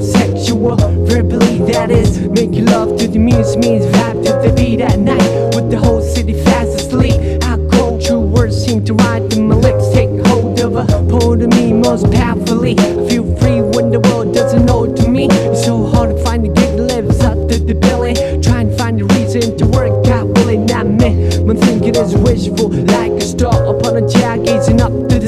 sexual. Verbally, that is. You love to the music means vibe to the beat at night. With the whole city fast asleep. How cold true words seem to rhyme and my lips take hold of a hold of me most powerfully. I feel free when the world doesn't know to me. It's so hard to find a gig lives up to the billing. Trying to find a reason to work out, really not me. My thinking is wishful, like a star upon a chair, gazing up to the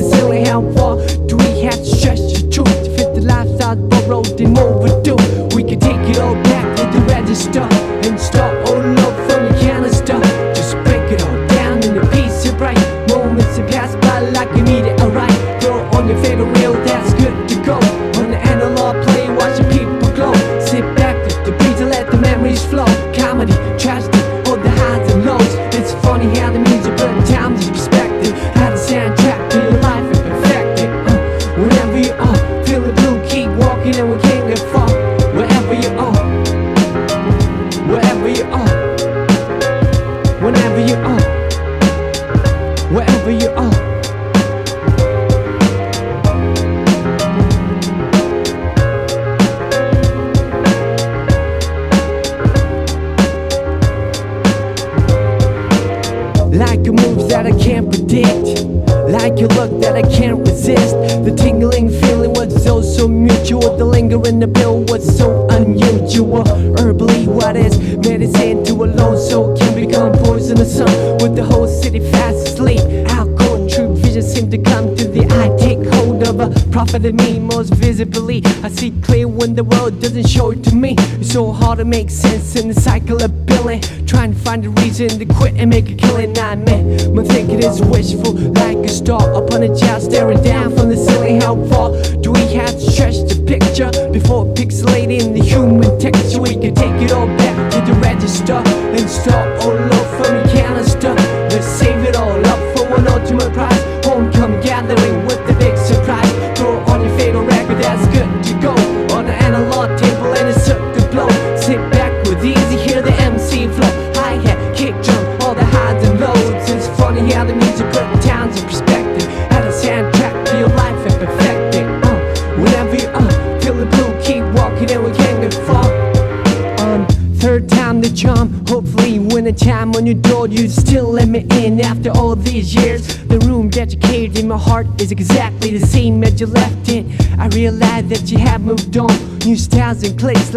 to make sense in the cycle of billing. Trying to find a reason to quit and make a killing. Not me. My thinking is wishful, like a star upon a child staring down from the ceiling. How far do we have to stretch the picture before pixelating the human texture? We can take it all back to the register and start all over from the canister.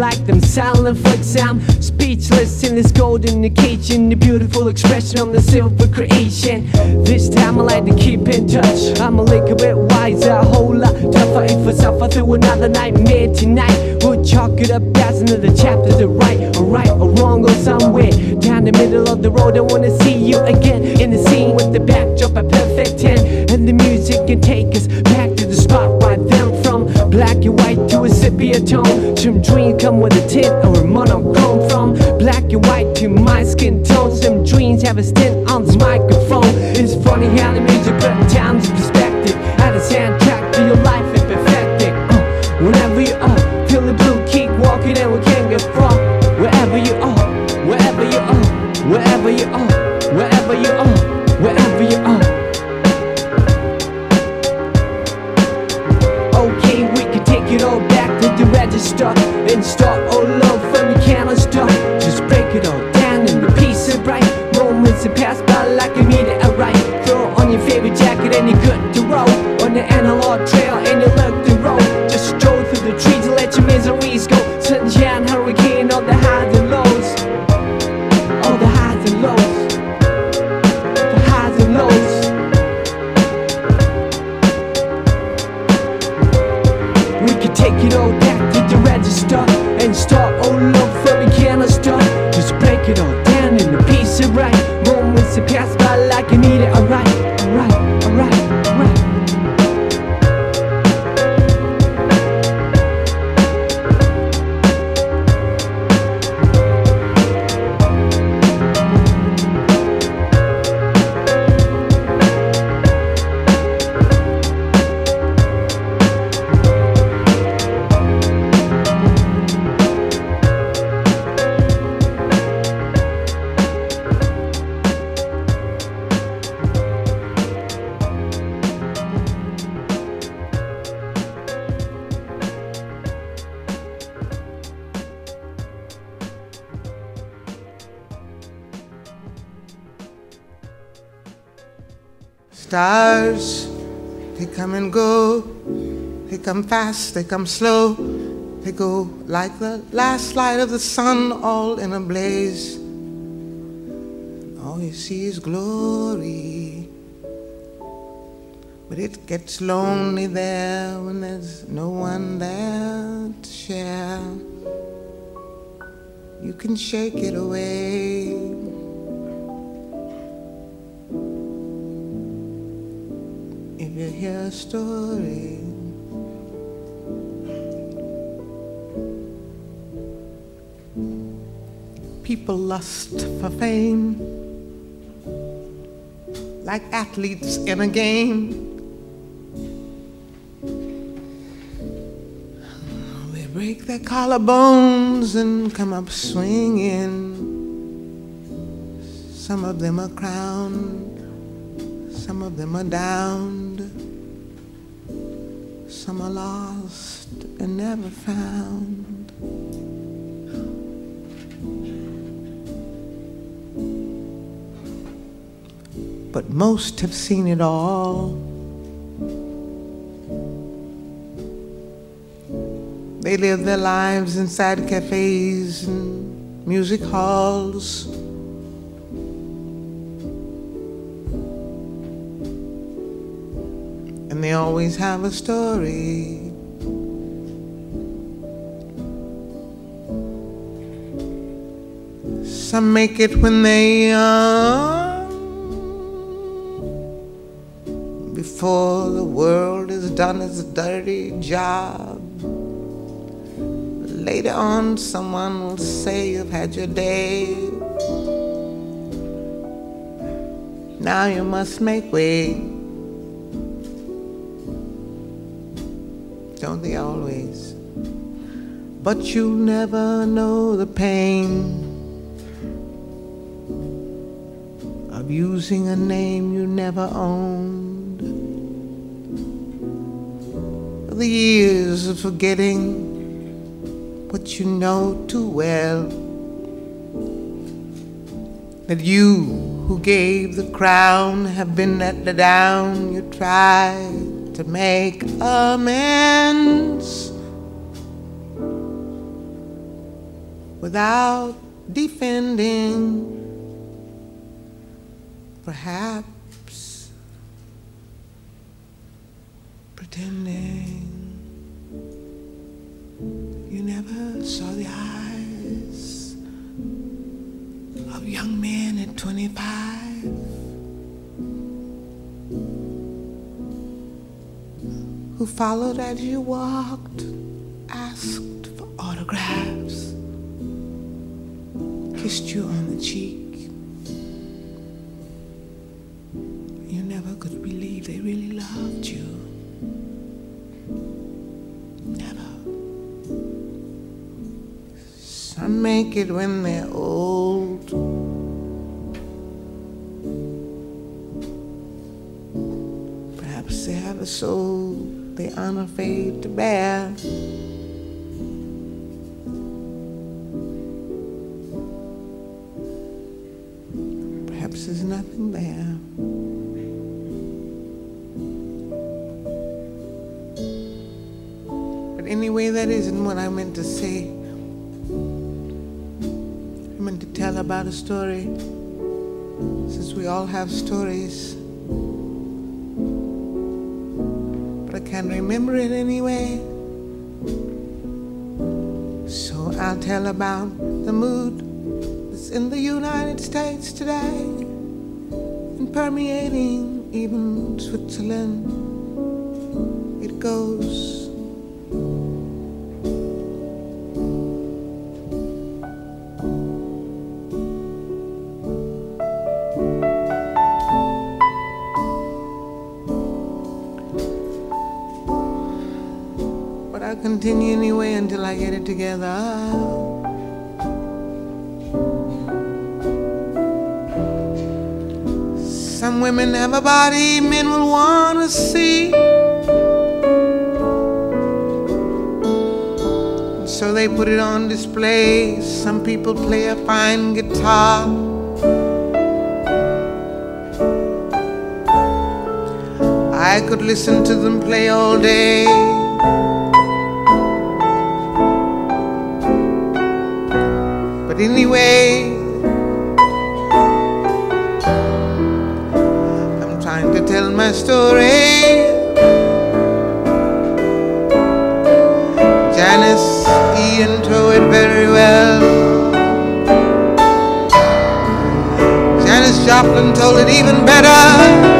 Like them silent. I'm speechless in this golden occasion. The beautiful expression on the silver creation. This time I like to keep in touch. I'm a little bit wiser, a whole lot tougher. If I suffer through another nightmare tonight, we'll chalk it up as another chapter to write, or right or wrong or somewhere down the middle of the road. I wanna see you again in the scene with the backdrop a perfect ten, and the music can take us back to the spot black and white to a sepia tone. Some dreams come with a tint or a monochrome from black and white to my skin tone. Some dreams have a stint on this microphone. It's funny how the music put times your miseries go. Hurricane, all the highs and lows. All stars, they come and go. They come fast, they come slow. They go like the last light of the sun, all in a blaze. All you see is glory. But it gets lonely there when there's no one there to share. You can shake it away. A story. People lust for fame like athletes in a game. They break their collarbones and come up swinging. Some of them are crowned, some of them are downed, some are lost and never found. But most have seen it all. They live their lives inside cafes and music halls. And they always have a story. Some make it when they young, before the world has done its dirty job. Later on, someone will say you've had your day. Now you must make way. Don't always? But you'll never know the pain of using a name you never owned. The years of forgetting what you know too well. That you who gave the crown have been let down. You tried to make amends without defending. Perhaps pretending you never saw the eyes of young men at 25 who followed as you walked, asked for autographs, kissed you on the cheek. You never could believe they really loved you. Never. Some make it when they're old. Soul they aren't afraid to bear. Perhaps there's nothing there. But anyway, that isn't what I meant to say. I meant to tell about a story, since we all have stories. But I can't remember it anyway. So I'll tell about the mood that's in the United States today and permeating even Switzerland. It goes. it together. Some women have a body men will want to see. So they put it on display. Some people play a fine guitar. I could listen to them play all day. anyway. I'm trying to tell my story. Janis Ian told it very well. Janis Joplin told it even better.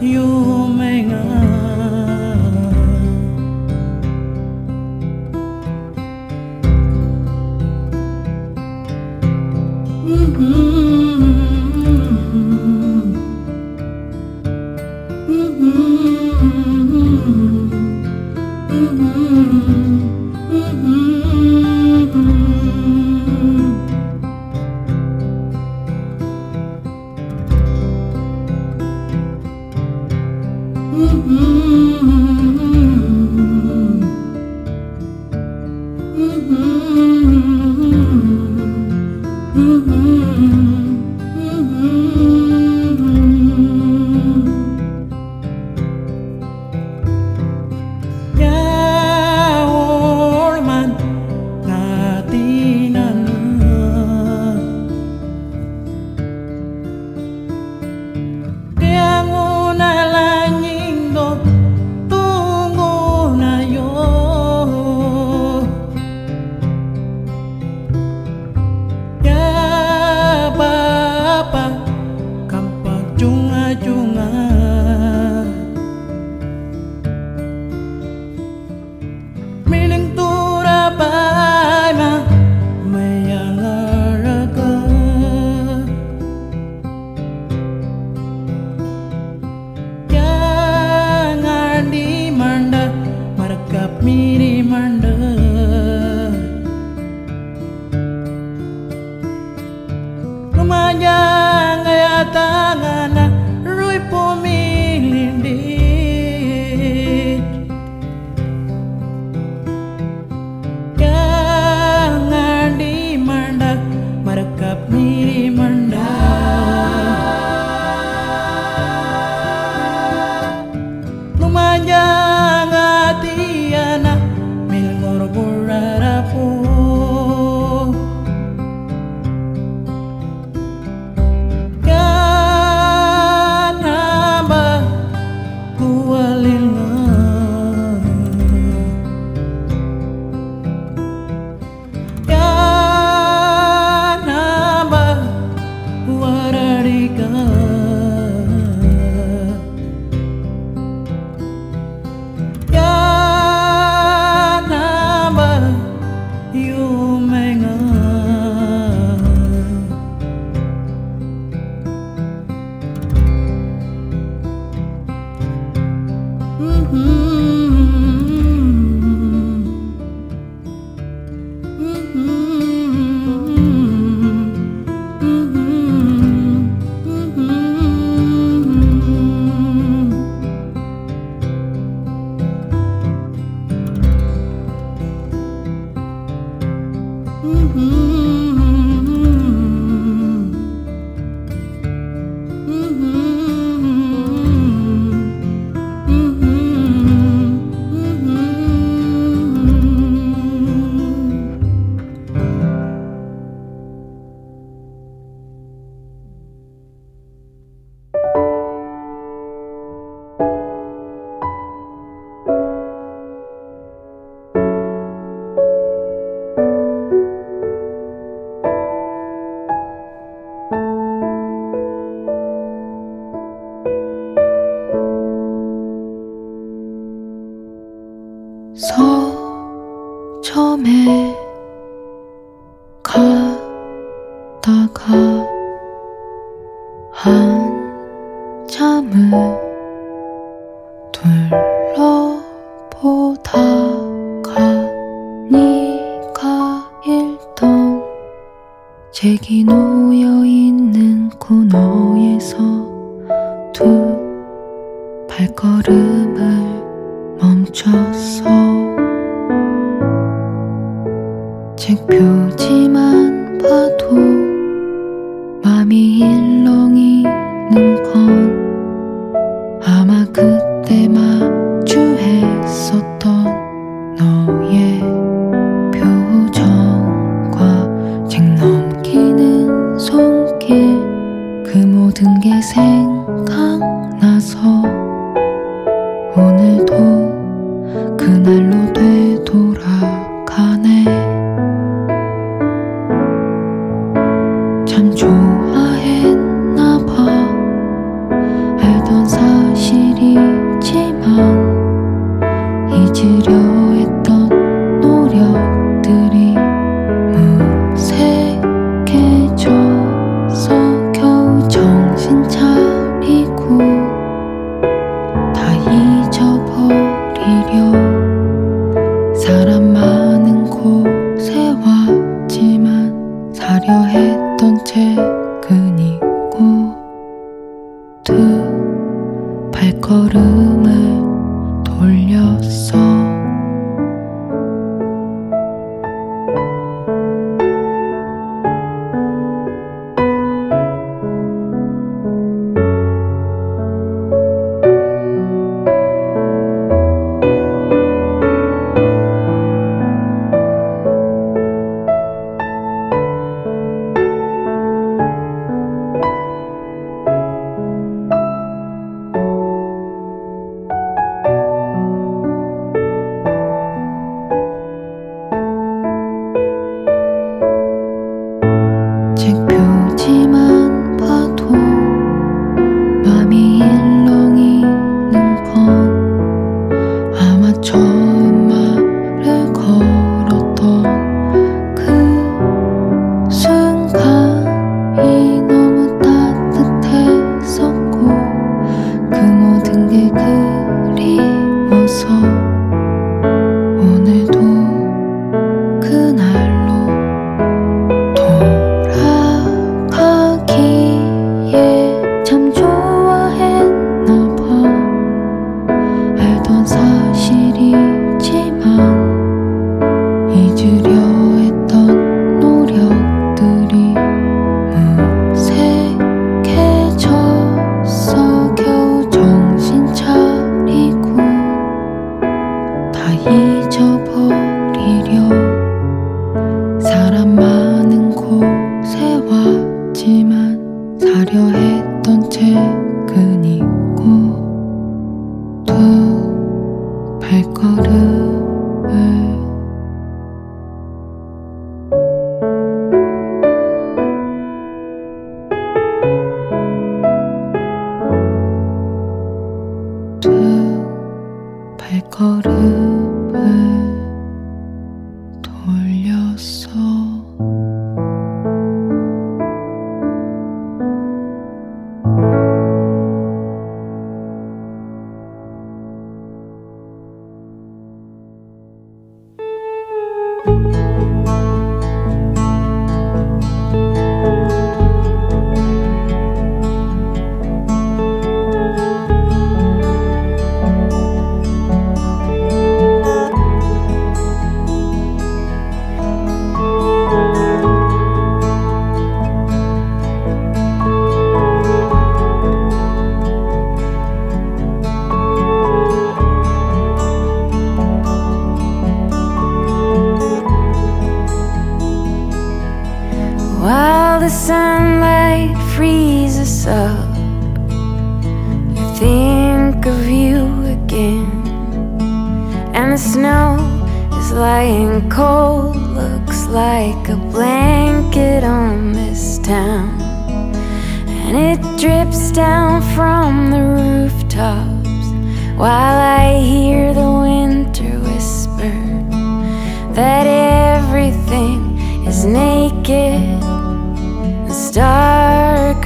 you.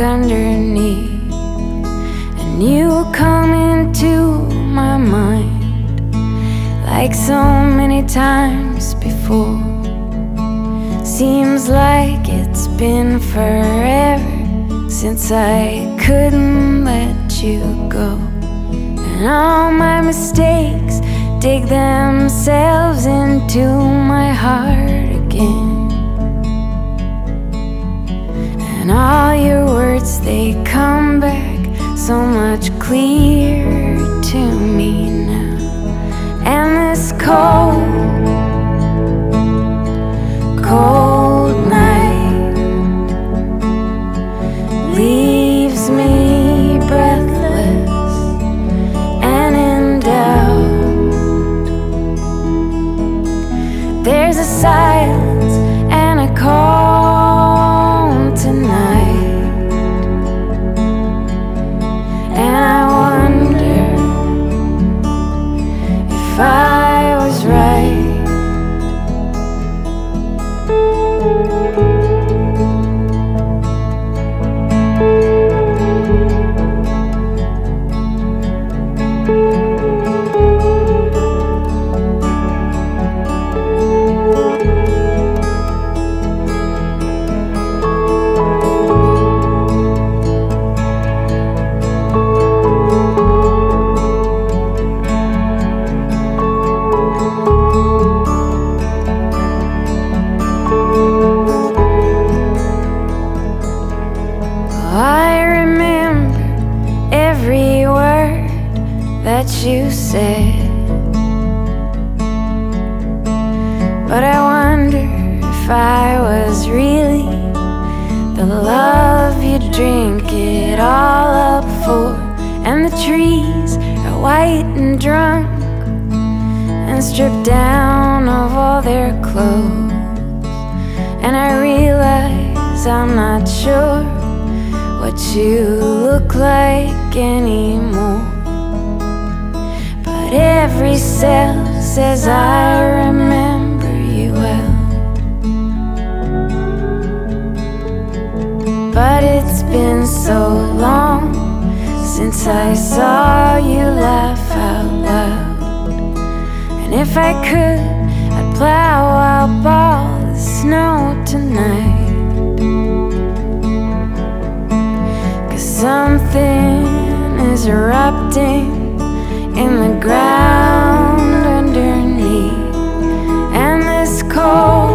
Underneath. And you come into my mind like so many times before. Seems like it's been forever since I couldn't let you go. And all my mistakes dig themselves into my heart again. All your words, they come back so much clearer to me now. And this cold, cold night leaves me breathless and in doubt. There's a silence you drink it all up for. And the trees are white and drunk and stripped down of all their clothes. And I realize I'm not sure what you look like anymore. But every cell says I remember But it's been so long since I saw you laugh out loud. And if I could, I'd plow up all the snow tonight. Cause something is erupting in the ground underneath, and this cold.